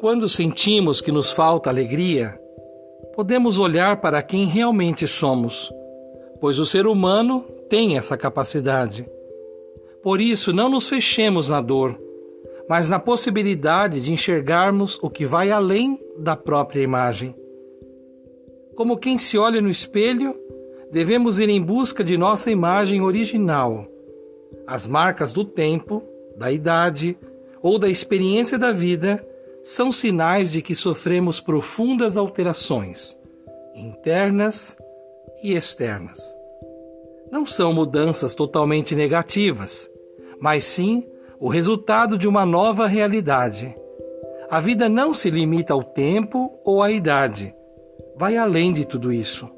Quando sentimos que nos falta alegria, podemos olhar para quem realmente somos, pois o ser humano tem essa capacidade. Por isso, não nos fechemos na dor, mas na possibilidade de enxergarmos o que vai além da própria imagem. Como quem se olha no espelho, devemos ir em busca de nossa imagem original. As marcas do tempo, da idade ou da experiência da vida são sinais de que sofremos profundas alterações, internas e externas. Não são mudanças totalmente negativas, mas sim o resultado de uma nova realidade. A vida não se limita ao tempo ou à idade, vai além de tudo isso.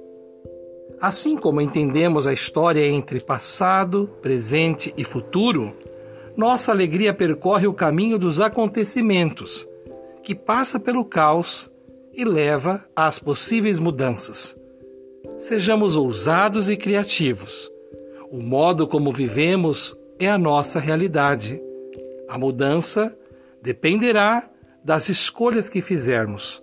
Assim como entendemos a história entre passado, presente e futuro, nossa alegria percorre o caminho dos acontecimentos que passa pelo caos e leva às possíveis mudanças. Sejamos ousados e criativos. O modo como vivemos é a nossa realidade. A mudança dependerá das escolhas que fizermos.